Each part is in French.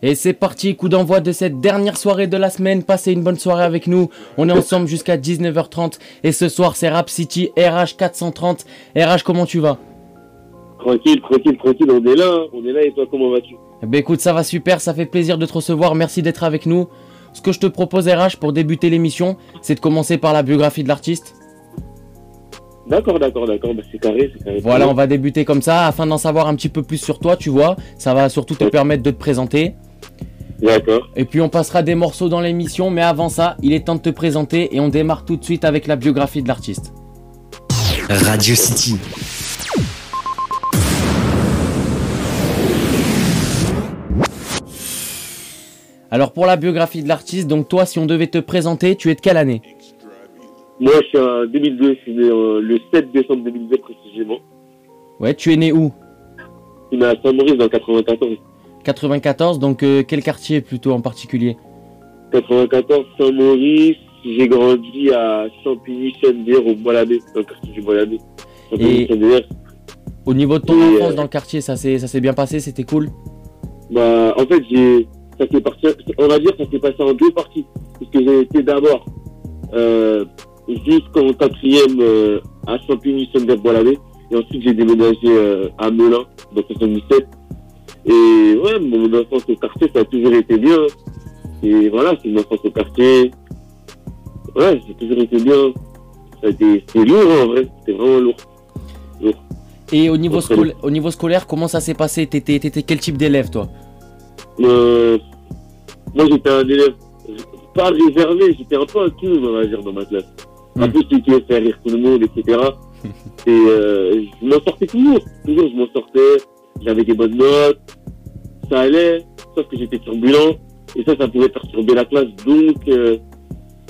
Et c'est parti, coup d'envoi de cette dernière soirée de la semaine. Passez une bonne soirée avec nous. On est ensemble jusqu'à 19h30. Et ce soir, c'est Rap City RH 430. RH, comment tu vas? Tranquille, tranquille, tranquille. On est là, hein. on est là. Et toi, comment vas-tu? Ben écoute, ça va super. Ça fait plaisir de te recevoir. Merci d'être avec nous. Ce que je te propose, RH, pour débuter l'émission, c'est de commencer par la biographie de l'artiste. D'accord, d'accord, d'accord. Bah, c'est carré, c'est carré. Voilà, on va débuter comme ça afin d'en savoir un petit peu plus sur toi, tu vois. Ça va surtout te permettre de te présenter. D'accord. Et puis on passera des morceaux dans l'émission, mais avant ça, il est temps de te présenter et on démarre tout de suite avec la biographie de l'artiste. Radio City. Alors pour la biographie de l'artiste, donc toi, si on devait te présenter, tu es de quelle année? Moi, je suis en 2002. Je suis né euh, le 7 décembre 2002 précisément. Ouais, tu es né où? Je suis né à Saint-Maurice dans 94. 94, donc euh, quel quartier plutôt en particulier? 94, Saint-Maurice. J'ai grandi à Champigny-Chennevières au Bois-l'Abbé, dans le quartier du Bois-l'Abbé. Et- Champigny-Chennevières. Au niveau de ton Et, enfance euh, dans le quartier, ça s'est ça s'est bien passé, c'était cool? Bah, en fait, j'ai, ça s'est parti, on va dire, ça s'est passé en deux parties. Parce que j'ai été d'abord, euh, jusqu'en quatrième, euh, à Champigny-Chennevières bois Et ensuite, j'ai déménagé, euh, à Melun, dans 77. Et ouais, mon enfance au quartier, ça a toujours été bien. Et voilà, c'est une enfance au quartier. Ouais, j'ai toujours été bien. C'était lourd, en vrai. C'était vraiment lourd. Et au niveau, Très scol- au niveau scolaire, comment ça s'est passé? T'étais t'étais quel type d'élève toi? Euh, moi, j'étais un élève pas réservé, j'étais un peu un clown, on va dire, dans ma classe. Un Hmm. peu celui qui faire rire tout le monde, etc. Et euh, je m'en sortais toujours. Toujours, je m'en sortais. J'avais des bonnes notes. Ça allait, sauf que j'étais turbulent. Et ça, ça pouvait perturber la classe. Donc, euh,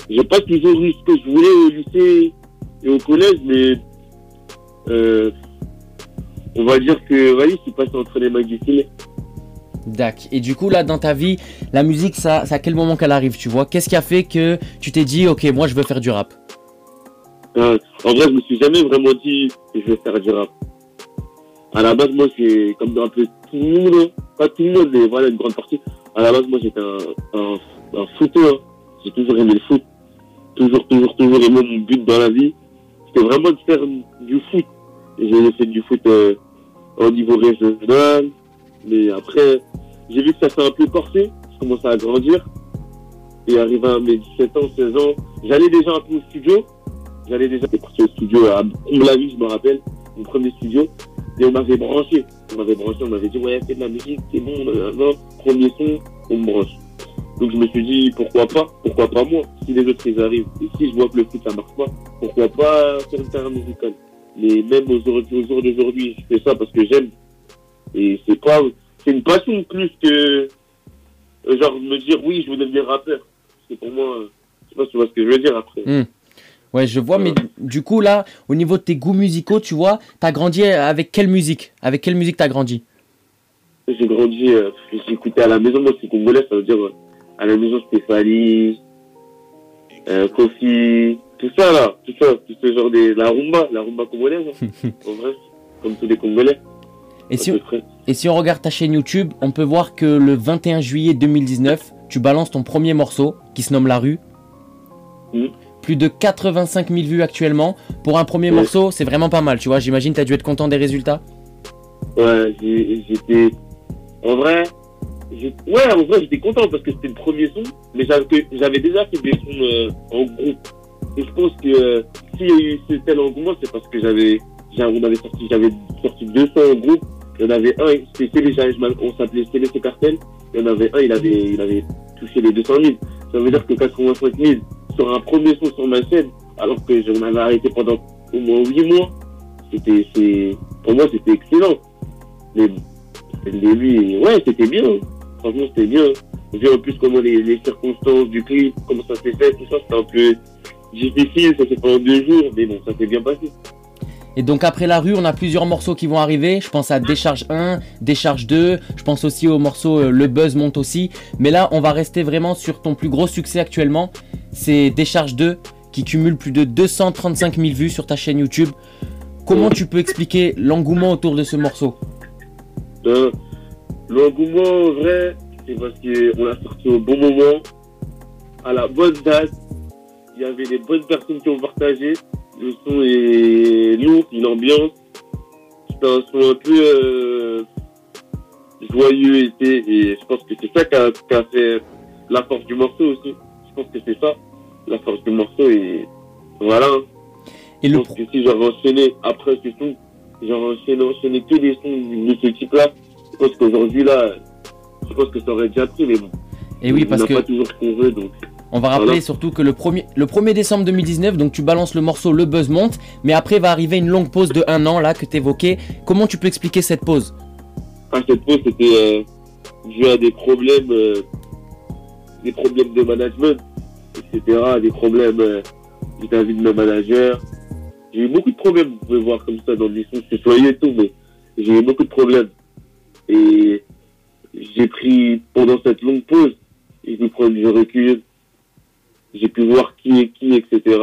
j'ai pas toujours eu ce que je voulais au lycée et au collège, mais euh, on va dire que, vas-y, je suis passé entre les mains du filet. Dac. Et du coup, là, dans ta vie, la musique, ça, c'est à quel moment qu'elle arrive, tu vois? Qu'est-ce qui a fait que tu t'es dit, ok, moi, je veux faire du rap? Euh, en vrai, je me suis jamais vraiment dit je vais faire du rap. À la base, moi, c'est comme un peu tout le monde, pas tout le monde, mais voilà, une grande partie. À la base, moi, j'étais un, un, footeur. hein. J'ai toujours aimé le foot. Toujours, toujours, toujours aimé mon but dans la vie. C'était vraiment de faire du foot. J'ai fait du foot euh, au niveau régional. Mais après, j'ai vu que ça s'est un peu corsé. Je commençais à grandir. Et arrivé à mes 17 ans, 16 ans, j'allais déjà un peu au studio. J'allais déjà parti au studio à Comble-la-Vie, je me rappelle, mon premier studio. Et on m'avait branché. On m'avait branché, on m'avait dit, ouais, fais de la musique, c'est bon, premier son, on me branche. Donc je me suis dit, pourquoi pas Pourquoi pas moi Si les autres, ils arrivent. Et si je vois que le foot, ça marche pas, pourquoi pas faire une carrière musicale Mais même au jour d'aujourd'hui, je fais ça parce que j'aime. Et c'est pas... C'est une passion plus que... euh, Genre me dire, oui, je veux devenir rappeur. C'est pour moi... Je sais pas si tu vois ce que je veux dire après. Ouais, je vois, mais du coup, là, au niveau de tes goûts musicaux, tu vois, t'as grandi avec quelle musique? Avec quelle musique t'as grandi? J'ai grandi, euh, j'écoutais à la maison, moi c'est congolais, ça veut dire euh, à la maison Stéphanie, euh, Kofi, tout ça là, tout ça, tout ce genre de la rumba, la rumba congolaise, hein, en vrai, comme tous les Congolais. et si, près. et si on regarde ta chaîne YouTube, on peut voir que le 21 juillet 2019, tu balances ton premier morceau qui se nomme La Rue. Mhm. Plus de 85 000 vues actuellement. Pour un premier Ouais. morceau, c'est vraiment pas mal, tu vois. J'imagine t'as dû être content des résultats. Ouais, j'étais, en vrai, ouais, en vrai j'étais content parce que c'était le premier son, mais j'avais déjà fait des sons euh, en groupe. Et je pense que euh, s'il y a eu ce tel engouement, c'est parce que j'avais, j'a- on avait sorti, j'avais sorti deux sons en groupe. Il y en avait un, c'était on s'appelait Célé cartel. Il y en avait un, il avait, il avait touché les 200 000. Ça veut dire que 85 000 sur un premier son sur ma chaîne, alors que j'en avais arrêté pendant au moins 8 mois. C'était, c'est, pour moi, c'était excellent. Mais le début, ouais, c'était bien. Franchement, c'était bien. Vu en plus comment les, les circonstances du clip, comment ça s'est fait, tout ça, c'était un peu difficile, ça s'est fait en deux jours, mais bon, ça s'est bien passé. Et donc après la rue, on a plusieurs morceaux qui vont arriver. Je pense à Décharge 1, Décharge 2. Je pense aussi au morceau euh, Le Buzz monte aussi. Mais là, on va rester vraiment sur ton plus gros succès actuellement. C'est Décharge 2 qui cumule plus de 235 000 vues sur ta chaîne YouTube. Comment tu peux expliquer l'engouement autour de ce morceau? Euh, L'engouement, en vrai, c'est parce qu'on l'a sorti au bon moment, à la bonne date. Il y avait des bonnes personnes qui ont partagé. Le son est lourd, une ambiance. C'est un son un peu euh, joyeux été et je pense que c'est ça qui a, qui a fait la force du morceau aussi. Je pense que c'est ça, la force du morceau et voilà. Et Je le pense pro- que si j'avais enchaîné après ce son, j'aurais enchaîné, enchaîné que des sons de ce type-là. Je pense qu'aujourd'hui là, je pense que ça aurait déjà pris, mais bon. Et oui, parce que pas toujours ce qu'on veut, donc. on va rappeler Voilà. surtout que le 1er, le 1er décembre 2019, donc tu balances le morceau Le Buzz monte, mais après va arriver une longue pause de un an là que t'évoquais. Comment tu peux expliquer cette pause? À cette pause, c'était euh, dû à des problèmes, euh, des problèmes de management, etc., des problèmes euh, vis-à-vis de mes managers. J'ai eu beaucoup de problèmes, vous pouvez voir comme ça dans le sons, c'est soyeux et tout, mais j'ai eu beaucoup de problèmes. Et j'ai pris, pendant cette longue pause, j'ai pu prendre du recul, j'ai pu voir qui est qui, etc.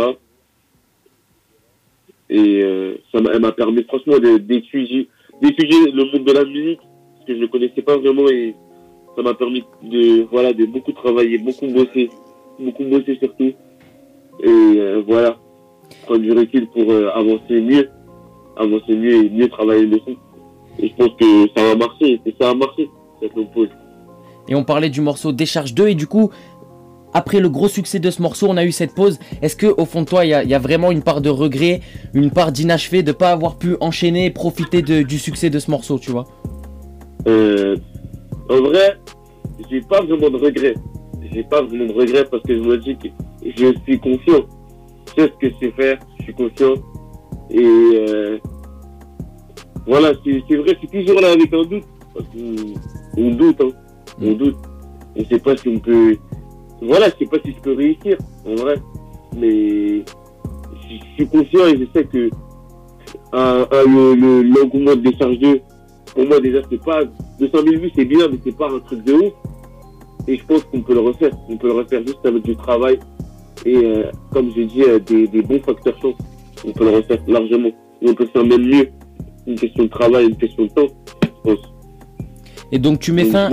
Et euh, ça m'a elle m'a permis franchement d'étudier d'étudier le monde de la musique parce que je ne connaissais pas vraiment et ça m'a permis de voilà de beaucoup travailler, beaucoup bosser, beaucoup bosser surtout et euh, voilà prendre du recul pour euh, avancer mieux, avancer mieux et mieux travailler le son. Et je pense que ça va marcher et ça a marché cette pause. Et on parlait du morceau Décharge 2 et du coup, après le gros succès de ce morceau, on a eu cette pause. Est-ce que au fond de toi, il y, a- il y a vraiment une part de regret, une part d'inachevé de pas avoir pu enchaîner et profiter de- du succès de ce morceau, tu vois? Euh, en vrai, j'ai pas vraiment de regrets. J'ai pas vraiment de regrets parce que je me dis que je suis confiant. Je sais ce que je sais faire, je suis confiant. Et euh, voilà, c'est vrai, je suis toujours là avec un doute. Parce qu'on on doute, hein. On doute. On sait pas si on peut. Voilà, je sais pas si je peux réussir, en vrai. Mais je suis confiant et je sais que un, le, le, l'engouement de décharge 2, pour moi déjà c'est pas 200 000 vues c'est bien mais c'est pas un truc de ouf. Et je pense qu'on peut le refaire. On peut le refaire juste avec du travail et euh, comme j'ai dit euh, des, des bons facteurs chance on peut le refaire largement. Et on peut faire même mieux. Une question de travail une question de temps je pense. Et donc tu mets Donc, fin,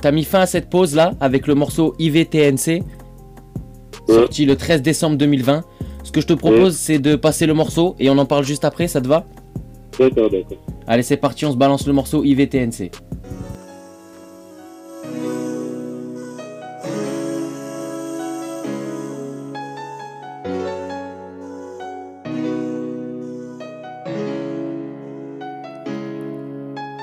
t'as mis fin à cette pause là avec le morceau IVTNC, sorti le 13 décembre 2020. Ce que je te propose, c'est de passer le morceau et on en parle juste après, ça te va? Allez, c'est parti, on se balance le morceau IVTNC.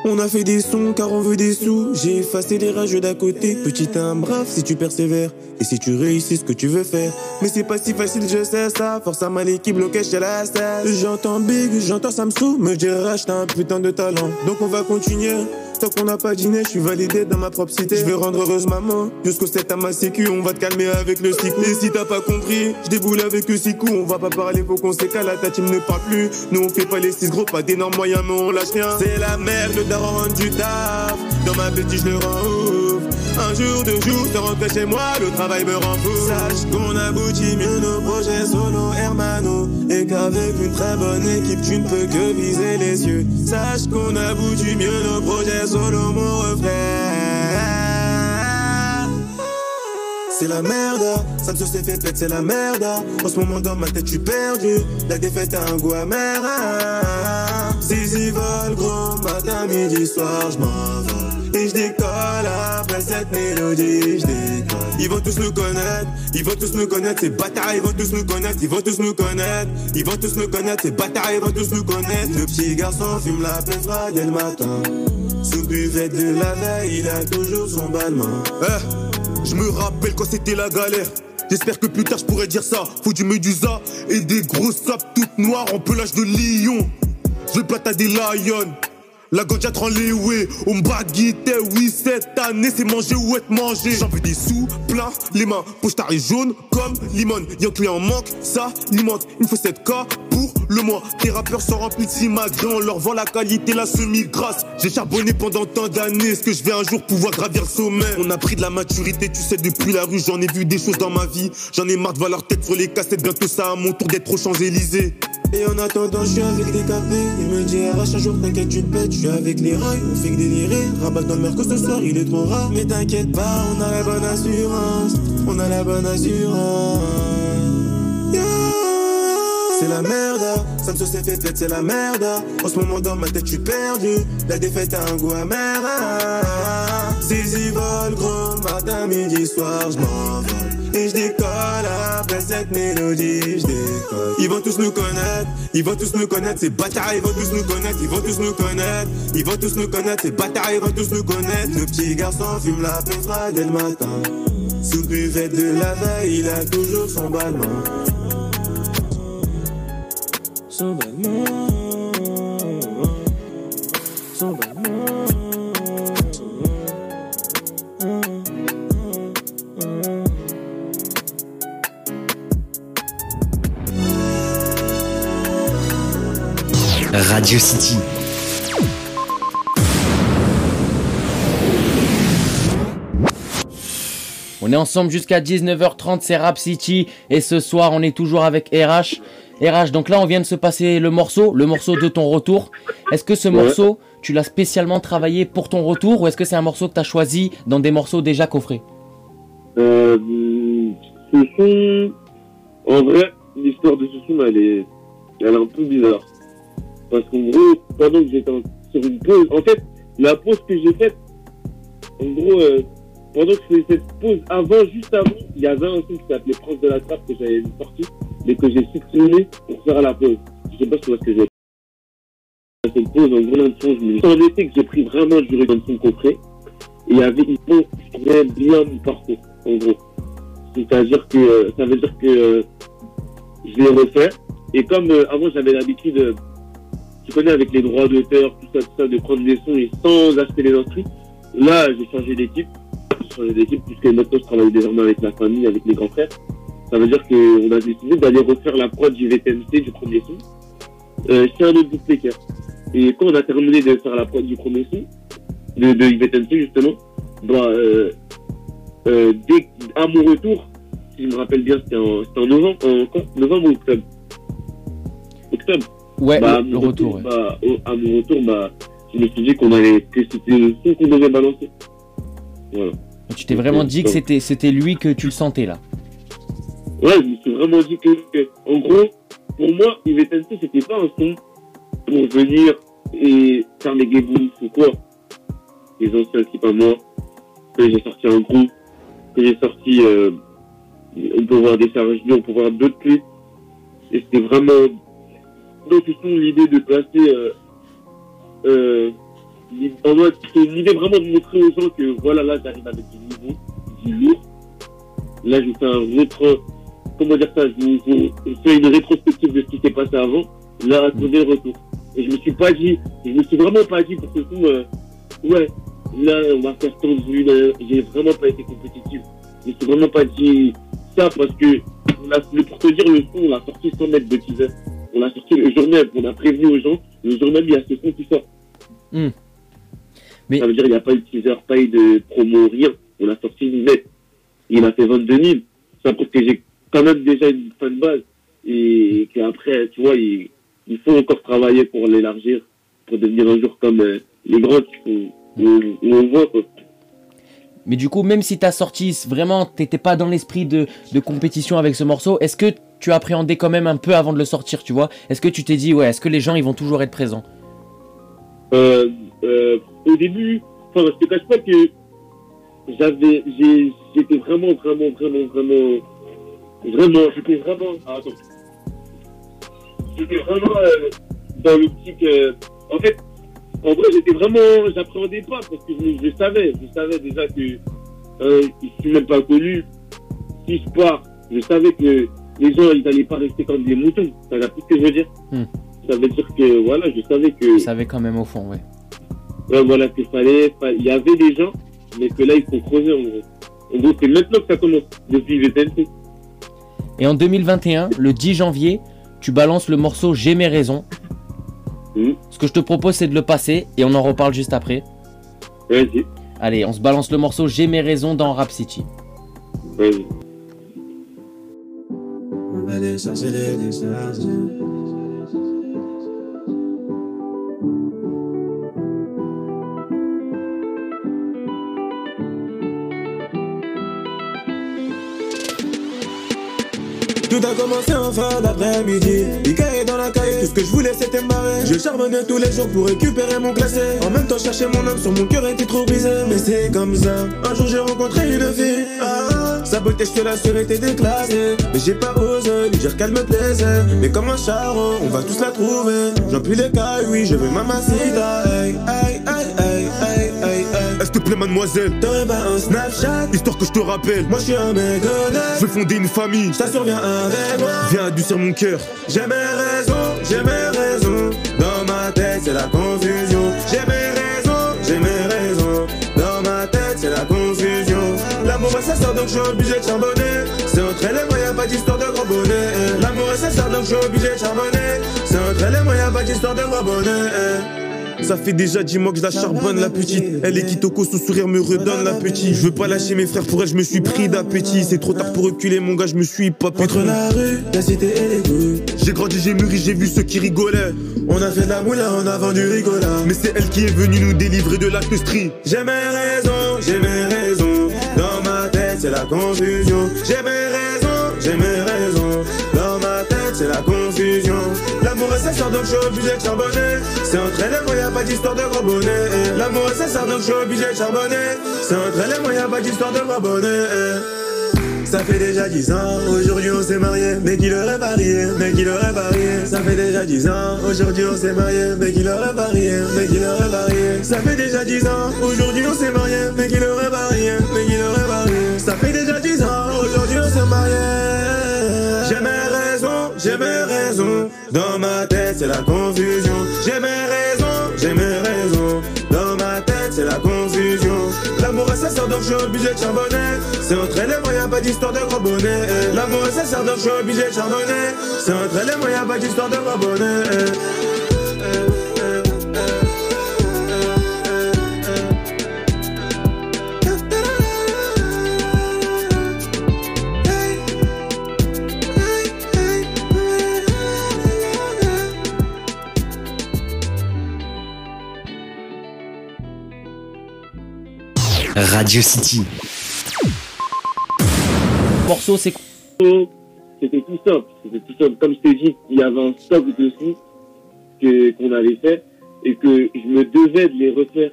On a fait des sons car on veut des sous. J'ai effacé les rageux d'à côté. Petit un brave si tu persévères et si tu réussis ce que tu veux faire? Mais c'est pas si facile, je sais ça. Force à ma l'équipe bloquée chez la. J'entends Big, j'entends Samsung me dire t'as un putain de talent. Donc on va continuer. Tant qu'on n'a pas dîné, je suis validé dans ma propre cité. Je vais rendre heureuse maman. Jusqu'au 7 à ma sécu, on va te calmer avec le cycle. Et si t'as pas compris, je déboule avec le six coups. On va pas parler, faut qu'on s'écale. Ta team ne parle plus. Nous on fait pas les six gros, pas d'énormes moyens, mais on lâche rien. C'est la merde, le daron du taf. Dans ma bêtise, je le rends. Un jour, deux jours, te rentrer chez moi, le travail me rend fou. Sache qu'on aboutit mieux nos projets solo, hermano. Et qu'avec une très bonne équipe, tu ne peux que viser les cieux. Sache qu'on aboutit mieux nos projets solo, mon refrain. C'est la merde, ça ne se s'est fait pète, c'est la merde. En ce moment dans ma tête, je suis perdu. La défaite a un goût amer. Zizi vole, gros, matin, midi, soir, je m'envole. Et je décolle après cette mélodie, je décolle. Ils vont tous nous connaître, ils vont tous nous connaître, ces bâtards, ils vont tous nous connaître, ils vont tous nous connaître, ils vont tous nous connaître, ces bâtards, ils vont tous nous connaître. Le petit garçon fume la pleine dès le matin. Sous buvette de la veille, il a toujours son balmain. Eh, je me rappelle quand c'était la galère. J'espère que plus tard je pourrais dire ça. Faut du médusa et des grosses sapes toutes noires en pelage de lion. Je vais plata des lions. La ganja rend les ouais, on baguette, oui, cette année c'est manger ou être mangé. J'en veux des sous, plein, les mains, poche tarée jaune comme limone. Y'a un client en manque, ça, limite, il faut cette K, pour le mois. Les rappeurs sont remplis de simagrées, on leur vend la qualité, la semi-grasse. J'ai charbonné pendant tant d'années, est-ce que je vais un jour pouvoir gravir le sommet? On a pris de la maturité, tu sais, depuis la rue, j'en ai vu des choses dans ma vie. J'en ai marre de voir leur tête sur les cassettes, bientôt ça à mon tour d'être aux Champs-Élysées. Et en attendant, je suis avec des capés. Il me dit, arrache un jour, t'inquiète, tu pètes. Je suis avec les rails, on fait que délirer. Rabat dans le merco ce soir, il est trop rare. Mais t'inquiète pas, on a la bonne assurance. On a la bonne assurance. C'est la merde, ça me se s'est fait c'est la merde. En ce moment dans ma tête, je suis perdu. La défaite a un goût amer. Zizi vol gros, matin, midi, soir, je m'envole. Et je décolle après cette mélodie, je. Ils vont tous nous connaître, ils vont tous nous connaître, ces bâtards, ils vont tous nous connaître, ils vont tous nous connaître, ils vont tous nous connaître, ces bâtards, ils vont tous nous connaître. Le petit garçon fume la pétra dès le matin. Sous buvette de la veille, il a toujours son ballon. Son. Son ballon. Radio City. On est ensemble jusqu'à 19h30, c'est Rap City. Et ce soir, on est toujours avec RH. RH, donc là, on vient de se passer le morceau, le morceau de ton retour. Est-ce que ce Ouais. morceau, tu l'as spécialement travaillé pour ton retour ou est-ce que c'est un morceau que tu as choisi dans des morceaux déjà coffrés? Euh, ce son, en vrai, l'histoire de ce son, elle est, elle est un peu bizarre. Parce qu'en gros, pendant que j'étais sur une pause, en fait, la pause que j'ai faite, en gros, euh, pendant que je faisais cette pause, avant, juste avant, il y avait un son qui s'appelait Prince de la Trappe que j'avais sorti, mais que j'ai supprimé pour faire la pause. Je sais pas si tu vois ce que j'ai cette pause, en gros, le son, je me en été que j'ai pris vraiment du dans le son coffret, et il avait, il faut, je trouvais bien mon parcours, en gros. C'est-à-dire que, euh, ça veut dire que euh, je l'ai refait, et comme euh, avant j'avais l'habitude, euh, tu connais avec les droits d'auteur, tout ça, tout ça, de prendre des sons et sans acheter les instruments, là j'ai changé d'équipe, j'ai changé d'équipe puisque maintenant je travaille désormais avec la famille, avec mes grands frères. Ça veut dire qu'on a décidé d'aller refaire la prod du VTMC du premier son euh, chez un autre bootmaker. Et quand on a terminé de faire la prod du premier son, de, de justement, bah, euh, euh, dès à mon retour, si je me rappelle bien, c'était en, novembre, en, novembre ou octobre? Octobre. Ouais, bah, à le, retour. ouais. bah, au- à mon retour, bah, je me suis dit qu'on allait, que c'était le son qu'on devait balancer. Voilà. Tu t'es vraiment dit que c'était c'était lui que tu le sentais là? Ouais, je me suis vraiment dit que, que- en gros, pour moi, IVTNC, c'était pas un son pour venir et faire les guébous ou quoi. Les anciens types à moi, que j'ai sorti un groupe, que j'ai sorti, euh, on peut voir des Blue, on peut voir d'autres clips. Et c'était vraiment, donc l'idée de placer, euh, euh, c'est une idée vraiment de montrer aux gens que voilà, là, j'arrive avec du niveau, du lourd. Là, je fais un rétro, comment dire ça, je, je- je fais une rétrospective de ce qui s'est passé avant. Là, attendez le retour. Et je me suis pas dit, je me suis vraiment pas dit pour ce coup, euh, ouais, là, on va faire tant de vues, j'ai vraiment pas été compétitif. Je me suis vraiment pas dit ça parce que, a, pour te dire, le son, on l'a sorti sans mettre de teaser. On l'a sorti le jour même, on a prévenu aux gens, le jour même, il y a ce son qui sort. Hmm. Mais- Ça veut dire, il n'y a pas eu de teaser, pas eu de promo, rien. On l'a sorti net. Il a fait 22 000. Ça prouve que j'ai quand même déjà une fan base. Et qu'après, tu vois, il, il faut encore travailler pour l'élargir, pour devenir un jour comme euh, les grands on voit. Quoi. Mais du coup, même si t'as sorti vraiment, t'étais pas dans l'esprit de, de compétition avec ce morceau, est-ce que tu appréhendais quand même un peu avant de le sortir, tu vois. Est-ce que tu t'es dit, ouais, est-ce que les gens ils vont toujours être présents? Euh, euh, au début, enfin, je te cache pas que j'avais, j'étais vraiment, vraiment, vraiment, vraiment, vraiment, j'étais vraiment, ah, attends, j'étais vraiment euh, dans l'optique, euh, en fait, en vrai, j'étais vraiment, j'appréhendais pas parce que je, je savais, je savais déjà que euh, je suis même pas connu. Si je pars, je savais que les gens, ils allaient pas rester comme des moutons. Ça a plus ce que je veux dire. Hmm. Ça veut dire que, voilà, je savais que. Tu savais quand même au fond, ouais. Ouais, voilà, qu'il fallait, fa- il y avait des gens, mais que là, il faut creuser, en gros. En gros, c'est maintenant que ça commence, depuis VTNC. Et en 2021, le 10 janvier, tu balances le morceau J'ai mes raisons. Mhm. Ce que je te propose, c'est de le passer et on en reparle juste après. Vas-y, Allez, on se balance le morceau J'ai mes raisons dans Rap City. vas-y. On va décharger les décharges. Tout a commencé en fin d'après-midi. Ika est dans la cahier, tout ce que je voulais c'était marrer. Je charbonnais tous les jours pour récupérer mon classé. En même temps, chercher mon homme sur mon cœur était trop brisé. Mais c'est comme ça. Un jour j'ai rencontré une fille. Ah, sa beauté, je te l'assure, était déclassée. Mais j'ai pas osé lui dire qu'elle me plaisait. Mais comme un charron, on va tous la trouver. J'en plus les cailles, oui, je veux hey, hey. S'il te plaît, mademoiselle, T'aurais un Snapchat? histoire que je te rappelle, Moi, je suis un mec honnête. je veux fonder une famille. Je t'assure, viens avec moi. Viens adoucir mon cœur. J'ai mes raisons, j'ai mes raisons. Dans ma tête, c'est la confusion. J'ai mes raisons, j'ai mes raisons. Dans ma tête, c'est la confusion. L'amour est sincère, donc je suis obligé de charbonner. C'est entre elle et moi, y'a pas d'histoire de gros bonnet. L'amour est sincère, donc je suis obligé de charbonner. C'est entre elle et moi, y'a pas d'histoire de gros bonnet. Ça fait déjà dix mois que je la charbonne, la petite. Elle est kitoko, son sourire me redonne la petite. Je veux pas lâcher mes frères, pour elle, je me suis pris d'appétit. C'est trop tard pour reculer, mon gars, je me suis pas Entre la rue, la cité et les. J'ai grandi, j'ai mûri, j'ai vu ceux qui rigolaient. On a fait de la moula, on a vendu Ricola. Mais c'est elle qui est venue nous délivrer de la. J'ai mes raisons, j'ai mes raisons. Dans ma tête, c'est la confusion. C'est elle et moi, y'a pas d'histoire de gros bonnet. L'amour est sincère, donc je suis obligé de charbonner. C'est elle et moi, y'a pas d'histoire de gros bonnet. Ça fait déjà 10 ans, aujourd'hui on s'est marié, mais qui l'aurait parié, mais qui l'aurait parié. Ça fait déjà 10 ans, aujourd'hui on s'est marié, mais qui l'aurait parié, mais qui l'aurait parié. Ça fait déjà 10 ans, aujourd'hui on s'est marié, mais qui l'aurait parié, mais qui l'aurait parié. Ça fait déjà 10 ans, aujourd'hui on s'est marié. Dans ma tête c'est la confusion. J'ai mes raisons, j'ai mes raisons. Dans ma tête c'est la confusion. L'amour est sincère donc je suis obligé de charbonner. C'est entre et moi y'a pas d'histoire de gros bonnet. L'amour est sincère donc je suis obligé de charbonner. C'est entre et moi y'a pas d'histoire de gros bonnet. Radio City. Morceau, c'est quoi C'était tout simple, c'était tout simple. Comme je t'ai dit, il y avait un stock de sons que, qu'on avait fait et que je me devais de les refaire,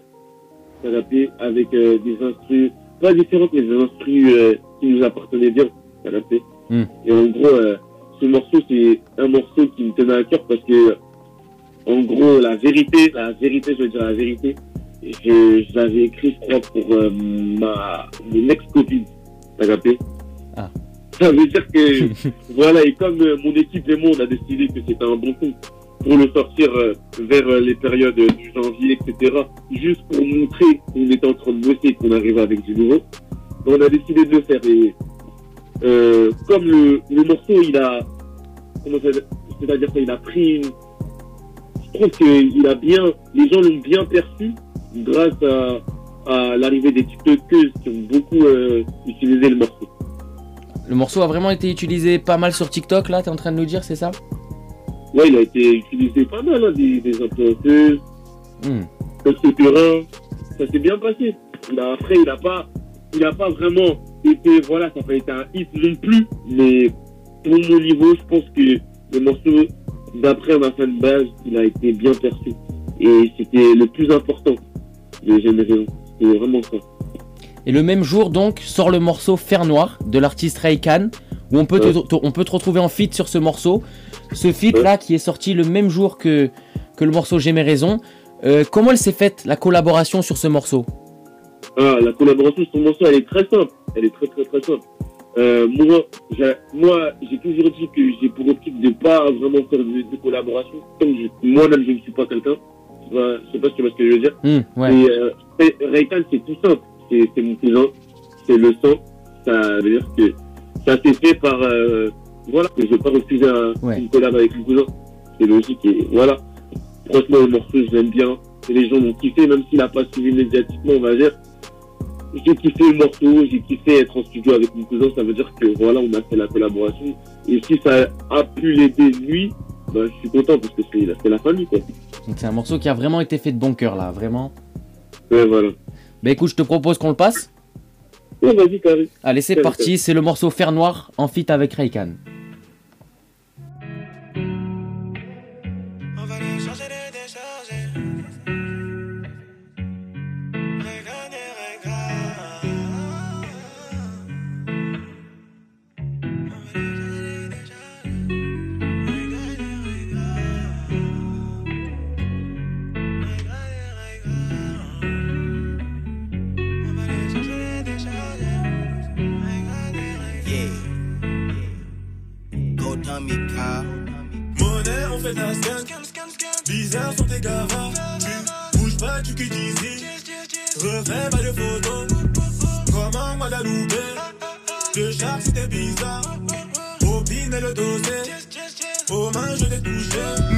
rappelait, avec euh, des instrus, pas différents, mais des instrus euh, qui nous appartenaient bien, rappelait. Hmm. Et en gros, euh, ce morceau, c'est un morceau qui me tenait à cœur parce que, en gros, la vérité, la vérité, je veux dire la vérité, l'avais écrit, je crois, pour euh, ma, mon ex-copine, ça rappelait. Ah. Ça veut dire que, voilà, et comme euh, mon équipe et moi, on a décidé que c'était un bon coup pour le sortir euh, vers les périodes du janvier, etc., juste pour montrer qu'on était en train de bosser et qu'on arrivait avec du nouveau, on a décidé de le faire. Et euh, comme le, le morceau, il a, comment ça, c'est-à-dire qu'il a pris une, je trouve qu'il a bien, les gens l'ont bien perçu grâce à, à l'arrivée des TikTokers qui ont beaucoup euh, utilisé le morceau. Le morceau a vraiment été utilisé pas mal sur TikTok, là, t'es en train de nous dire, c'est ça? Ouais, il a été utilisé pas mal, hein, des, des influenceuses, Hmm. etc. Ça s'est bien passé. Après, il n'a pas, il a pas vraiment été, voilà, ça n'a pas été un hit non plus, mais pour mon niveau, je pense que le morceau, d'après ma fan base, il a été bien perçu. Et c'était le plus important de J'aime raison. C'était vraiment ça. Et le même jour, donc, sort le morceau Fer Noir de l'artiste Raycan, où on peut, te, te- on peut te retrouver en feat sur ce morceau. Ce feat là qui est sorti le même jour que, que le morceau J'ai mes raisons. Euh, comment elle s'est faite la collaboration sur ce morceau? Ah, la collaboration sur ce morceau, elle est très simple. Elle est très très très simple. Euh, moi, j'ai, moi, j'ai toujours dit que j'ai pour optique de pas vraiment faire de, de collaboration. Moi-même, je ne suis pas quelqu'un. Vois, Je sais pas si tu vois ce que je veux dire. Ouais. Et euh, Raycan, c'est tout simple. C'est, mon cousin. C'est le sang. Ça veut dire que ça s'est fait par, euh, voilà, je vais pas refuser un, Ouais. une collab avec mon cousin. C'est logique et voilà. Franchement, le morceau, je l'aime bien. Et les gens m'ont kiffé, même s'il n'a pas suivi médiatiquement, on va dire. J'ai kiffé le morceau, j'ai kiffé être en studio avec mon cousin, ça veut dire que voilà, on a fait la collaboration. Et si ça a pu l'aider lui, bah, je suis content parce que c'est c'est la famille, quoi. Donc c'est un morceau qui a vraiment été fait de bon cœur là, vraiment. Ouais, voilà. Bah écoute, je te propose qu'on le passe. Ouais, vas-y. Allez, c'est parti, c'est le morceau Fer Noir en feat avec Raycan. De. Bizarre sont tes garas. Tu bouges pas, tu quittes ici. Refais pas de photos. Comment Guadeloupe? Le char c'était bizarre. Opine le dossier. Aux mains, je.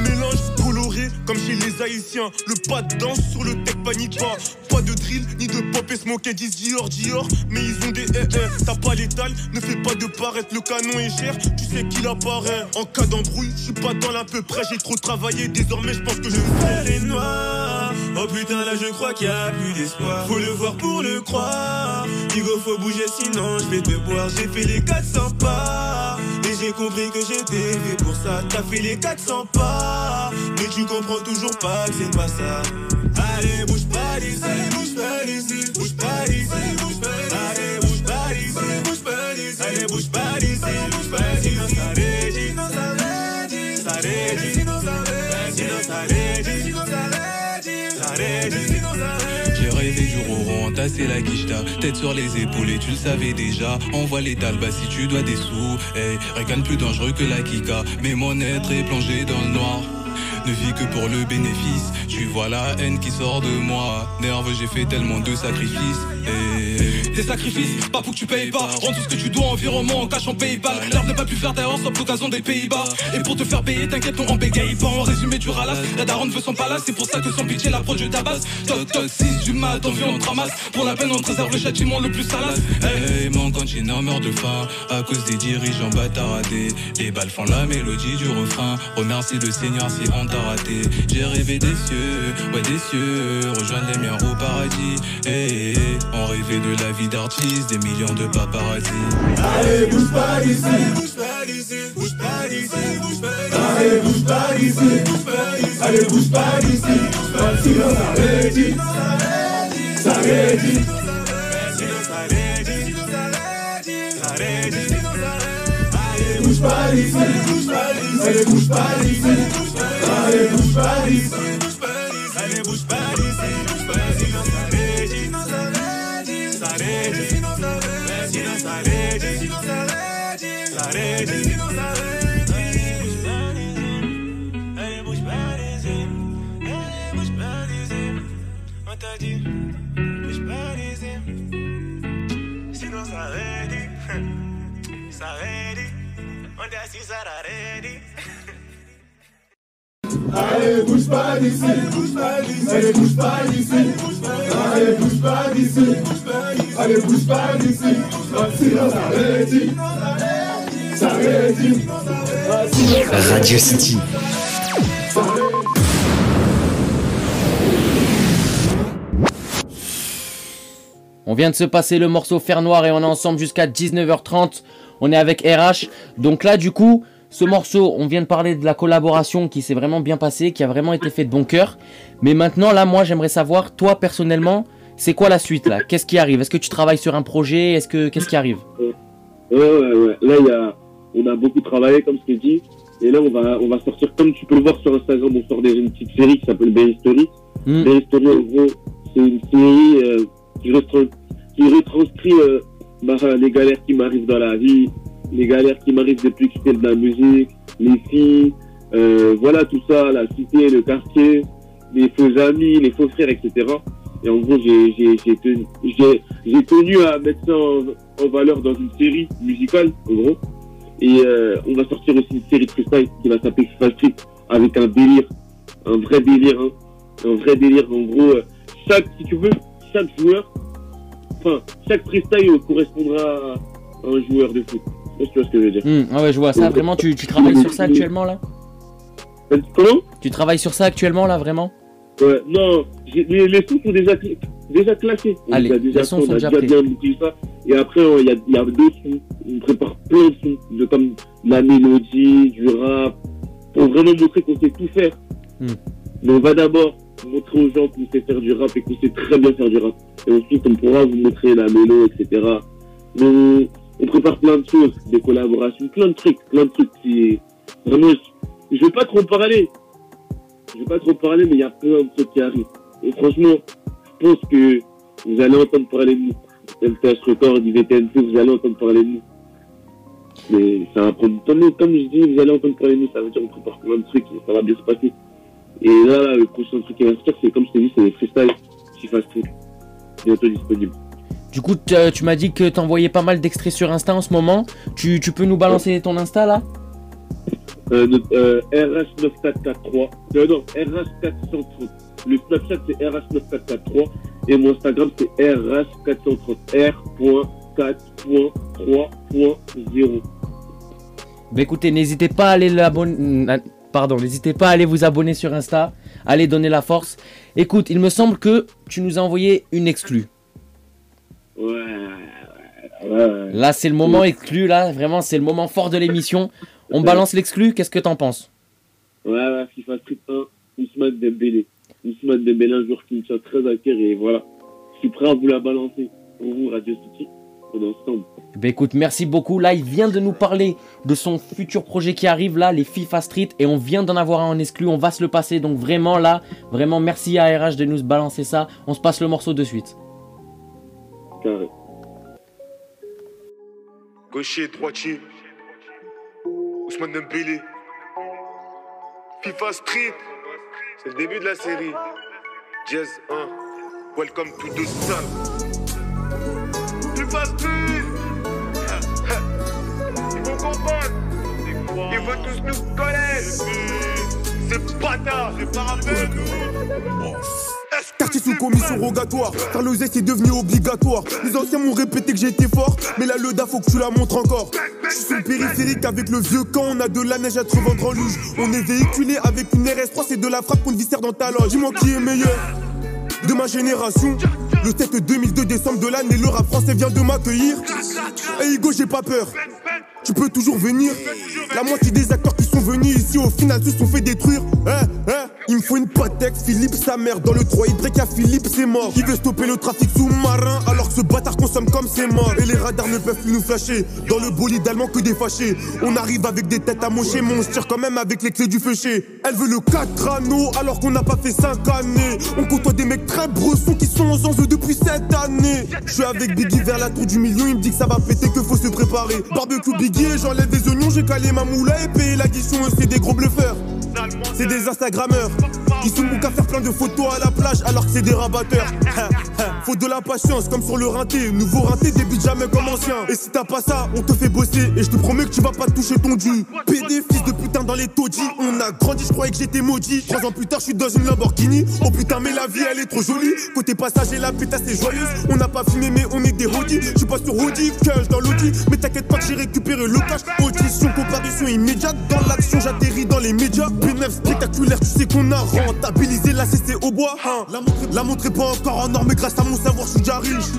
Mélange coloré comme chez les Haïtiens. Le pas de danse sur le tech panique pas. Pas de drill ni de pop et smoke disent Dior, Dior. Mais ils ont des eh, eh. T'as pas l'étal, ne fais pas de paraître. Le canon est cher, tu sais qu'il apparaît. En cas d'embrouille, je suis pas dans l'à peu près. J'ai trop travaillé, désormais je pense que je fais les noirs. Oh putain, là je crois qu'il y a plus d'espoir. Faut le voir pour le croire. Digo, faut bouger sinon je vais te boire. J'ai fait les 400 pas. J'ai compris que j'étais fait pour ça. T'as fait les 400 pas. Mais tu comprends toujours pas que c'est pas ça. Allez, bouge bouge bouge bouge. Allez, bouge pas bouge pas d'ici. Allez, bouge pas d'ici, bouge pas d'ici. Sinon ça. Du roro, entassé la Tête sur les épaules et tu le savais déjà. Envoie les dalles, bah si tu dois des sous. Hey, rien de plus dangereux que la kika. Mais mon être est plongé dans le noir. Ne vis que pour le bénéfice. Tu vois la haine qui sort de moi. Nerveux j'ai fait tellement de sacrifices. Des sacrifices, pas pour que tu payes pas. Rends tout ce que tu dois, environnement en cash en PayPal. L'herbe n'a pas pu faire d'ailleurs sauf l'occasion des Pays-Bas. Et pour te faire payer, t'inquiète, on en bégaye pas. En résumé, du ralasse. La daronne veut son palace, c'est pour ça que son budget la produit tabasse. Toc toc 6 du mat, on te ramasse. Pour la peine, on te réserve le châtiment le plus salace. Hey. Hey, mon continent meurt de faim à cause des dirigeants bâtardés. Les balles font la mélodie du refrain. Remercie le Seigneur si on t'a raté. J'ai rêvé des cieux, ouais des cieux, rejoindre les miens au paradis. Hey, hey, on rêvait de la vie d'artiste, des millions de paparazzi. Allez, bouge pas d'ici, bouge pas d'ici, bouge pas d'ici. Allez, bouge pas d'ici. Allez, bouge pas d'ici. Allez, bouge pas d'ici. Allez, bouge pas d'ici. Allez, bouge pas d'ici. Allez, bouge pas d'ici, bouge pas d'ici. Allez, bouge pas d'ici. Allez, bouge pas d'ici. Radio City. On vient de se passer le morceau Fer Noir et on est ensemble jusqu'à 19h30. On est avec RH. Donc là, du coup, ce morceau, on vient de parler de la collaboration qui s'est vraiment bien passée, qui a vraiment été fait de bon cœur. Mais maintenant, là, moi, j'aimerais savoir, toi, personnellement, c'est quoi la suite là? Qu'est-ce qui arrive? Est-ce que tu travailles sur un projet? Est-ce que qu'est-ce qui arrive? Ouais, ouais, ouais. Là, il y a, on a beaucoup travaillé, comme je t'ai dit. Et là, on va, on va sortir, comme tu peux le voir sur Instagram, on sort déjà une petite série qui s'appelle Bay History. Hmm. Bay History, en gros, c'est une série euh, qui, retran- qui retranscrit euh, bah, les galères qui m'arrivent dans la vie, les galères qui m'arrivent depuis que je fais de la musique, les filles, euh, voilà tout ça, la cité, le quartier, les faux amis, les faux frères, etc. Et en gros, j'ai j'ai- j'ai tenu, tenu à mettre ça en, en valeur dans une série musicale, en gros. Et euh, on va sortir aussi une série de freestyle qui va s'appeler FIFA Street avec un délire, un vrai délire, hein. un vrai délire. En gros, euh, chaque, si tu veux, chaque joueur, enfin, chaque freestyle correspondra à un joueur de foot. Je sais pas ce que je veux dire. Hmm, ah ouais, je vois ça. Vraiment, tu, tu travailles sur ça actuellement là? Comment? Tu travailles sur ça actuellement là, vraiment? Ouais, non, les, les sons sont déjà, cl- déjà classés. On déjà, les sons on sont déjà déjà bien ça. Et après, il y a, il y a deux sons. On prépare plein de sons, de, comme la mélodie, du rap, pour vraiment montrer qu'on sait tout faire. Hmm. Mais on va d'abord montrer aux gens qu'on sait faire du rap et qu'on sait très bien faire du rap. Et ensuite, on pourra vous montrer la mélo, etc. Mais on, on prépare plein de choses, des collaborations, plein de trucs, plein de trucs qui, vraiment, je, je vais pas trop parler. Je vais pas trop parler, mais il y a plein de trucs qui arrivent. Et franchement, je pense que vous allez entendre parler de nous. LTH Record, IVTNP, vous allez entendre parler de nous. Mais ça va prendre du temps. Mais comme je dis, vous allez entendre parler de nous, ça veut dire qu'on prépare plein de trucs et ça va bien se passer. Et là, là, le prochain truc qui va sortir, c'est comme je t'ai dit, c'est les freestyles FIFA Street. Bientôt disponible. Du coup, tu tu m'as dit que t'envoyais pas mal d'extraits sur Insta en ce moment. Tu, tu peux nous balancer ton Insta là? Euh, euh, RH9443. Euh, non, RH430. Le Snapchat, c'est RH9443. Et mon Instagram, c'est RH430. R.4.3.0. Bah écoutez, n'hésitez pas à aller l'abonner. Pardon, n'hésitez pas à aller vous abonner sur Insta. Allez donner la force. Écoute, il me semble que tu nous as envoyé une exclue. Ouais, ouais, ouais. Là, c'est le moment exclu. Là, vraiment, c'est le moment fort de l'émission. On balance l'exclu. Qu'est-ce que t'en penses? Ouais, ouais, FIFA Street 1, Ousmane Dembélé. Ousmane Dembélé, un joueur qui me tient très à cœur et voilà. Je suis prêt à vous la balancer pour vous, Radio City. On est ensemble. Bah écoute, merci beaucoup. Là, il vient de nous parler de son futur projet qui arrive là, les FIFA Street, et on vient d'en avoir un en exclu. On va se le passer. Donc vraiment là, vraiment merci à RH de nous balancer ça. On se passe le morceau de suite. Carré. Gaucher, droitier. Ousmane Dembélé. FIFA Street. C'est le début de la série. Jazz 1. Welcome to the sun. Street. Ha, ha. Ils vont comprendre. Ils vont tous nous connaître. C'est bâtard. C'est pas Quartier sous commission rogatoire, faire le zeste est devenu obligatoire. Les anciens m'ont répété que j'étais fort, mais là le da faut que tu la montres encore. Je suis sur le périphérique avec le vieux camp, on a de la neige à te revendre en luge. On est véhiculé avec une RS3, c'est de la frappe qu'on te viscère dans ta loge. Dis-moi qui est meilleur de ma génération. Le 7 2002 décembre de l'année, le rap français vient de m'accueillir. Et Hugo, j'ai pas peur. Tu peux toujours venir. La moitié des acteurs qui sont venus ici au final se sont fait détruire. Hein, hein, il me faut une patex, Philippe sa mère. Dans le 3 Y à Philippe, c'est mort. Il veut stopper le trafic sous-marin alors que ce bâtard consomme comme c'est mort. Et les radars ne peuvent plus nous flasher. Dans le bolide allemand que des fâchés. On arrive avec des têtes à mocher, mais on se tire quand même avec les clés du feuché. Elle veut le 4 anneaux alors qu'on n'a pas fait 5 années. On côtoie des mecs très bressons qui sont aux enjeux depuis cette année. Je suis avec Biggie vers la tour du million, il me dit que ça va péter, que faut se préparer. Barbecue Biggie, j'enlève des oignons, j'ai calé ma moula et payé l'addition, c'est des gros bluffeurs. C'est des Instagrammeurs qui sont bons qu'à faire plein de photos à la plage alors que c'est des rabatteurs. Faut de la patience comme sur le rinté. Nouveau rinté débute jamais comme ancien. Et si t'as pas ça, on te fait bosser. Et je te promets que tu vas pas toucher ton dû. PD, fils de putain dans les taudis. On a grandi, je croyais que j'étais maudit. Trois ans plus tard, je suis dans une Lamborghini. Oh putain, mais la vie elle est trop jolie. Côté passager, la pétasse est joyeuse. On n'a pas fumé, mais on est des rodis. Je suis pas sur Audi, cash dans l'audi. Mais t'inquiète pas que j'ai récupéré le cash. Audition, comparaison immédiate. Dans l'action, j'atterris dans les médias. P9 spectaculaire, tu sais qu'on a rentabilisé la CC au bois. hein. La, montre, la montre est pas encore en or, mais grâce à mon savoir, je suis déjà riche.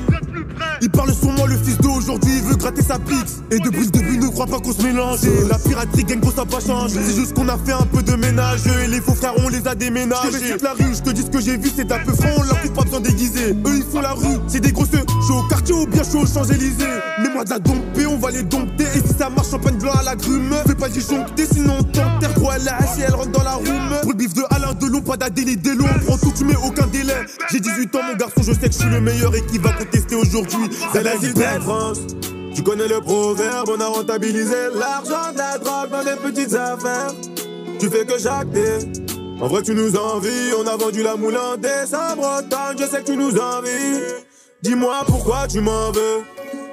Il parle sur moi, le fils d'aujourd'hui, il veut gratter sa pix. Et depuis le début, ne crois pas qu'on se mélange. Et la piraterie gang, gros, ça pas changé. C'est juste qu'on a fait un peu de ménage. Et les faux frères, on les a déménagés. Je la rue, je te dis ce que j'ai vu, c'est un peu franc, pas besoin déguiser. Eux, ils font la rue, c'est des grosseux. Je suis au quartier ou bien je suis aux Champs-Élysées. Mets-moi de la dompée, on va les dompter. Et si ça marche, champagne blanc à la grume. Fais pas disjoncter, sinon on t'enterre. Gros, elle est assise, elle rentre dans la room. Pour le bif de Alain Delon, pas d'adélie Delon. On prend tout, tu mets aucun délai. J'ai 18 ans, mon garçon, je sais que je suis le meilleur et qui va contester aujourd'hui. C'est la de France. Tu connais le proverbe, on a rentabilisé l'argent de la drogue dans des petites affaires. Tu fais que jacter. En vrai, tu nous envies. On a vendu la moule en décembre. Je sais que tu nous envies. Dis-moi pourquoi tu m'en veux.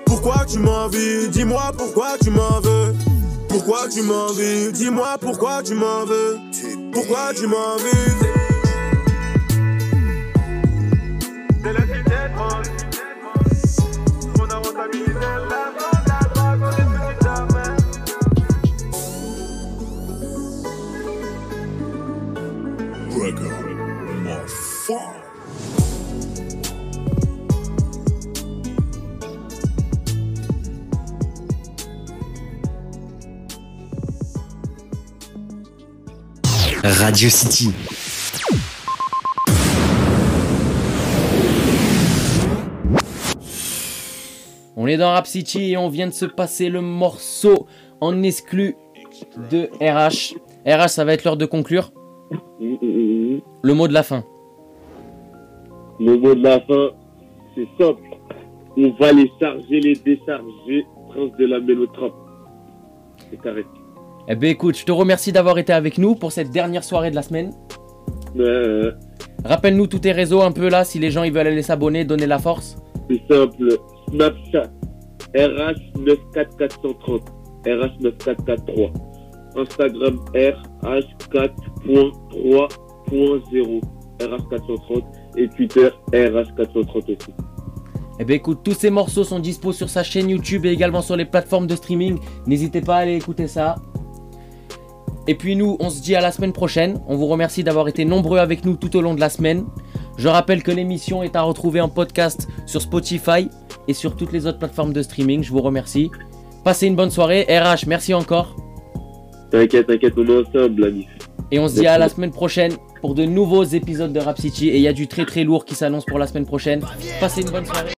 Pourquoi tu m'envies. Dis-moi pourquoi tu m'en veux. Pourquoi tu m'en veux Dis-moi pourquoi tu m'en veux Pourquoi tu m'en veux Radio City. On est dans Rap City et on vient de se passer le morceau en exclu de RH. RH, ça va être l'heure de conclure. Le mot de la fin. Le mot de la fin, c'est simple. On va les charger, les décharger, prince de la mélotrape. C'est carré. Eh ben écoute, je te remercie d'avoir été avec nous pour cette dernière soirée de la semaine. Euh, Rappelle-nous tous tes réseaux un peu là, si les gens ils veulent aller s'abonner, donner la force. c'est simple. Snapchat, RH94430, RH9443. Instagram, RH4.3.0, RH430. Et Twitter, RH430 aussi. Eh ben écoute, tous ces morceaux sont dispo sur sa chaîne YouTube et également sur les plateformes de streaming. N'hésitez pas à aller écouter ça. Et puis nous, on se dit à la semaine prochaine. On vous remercie d'avoir été nombreux avec nous tout au long de la semaine. Je rappelle que l'émission est à retrouver en podcast sur Spotify et sur toutes les autres plateformes de streaming. Je vous remercie. Passez une bonne soirée. RH, merci encore. T'inquiète, t'inquiète, on est ensemble, l'ami. Et on se dit à la semaine prochaine pour de nouveaux épisodes de Rap City. Et il y a du très très lourd qui s'annonce pour la semaine prochaine. Passez une bonne soirée.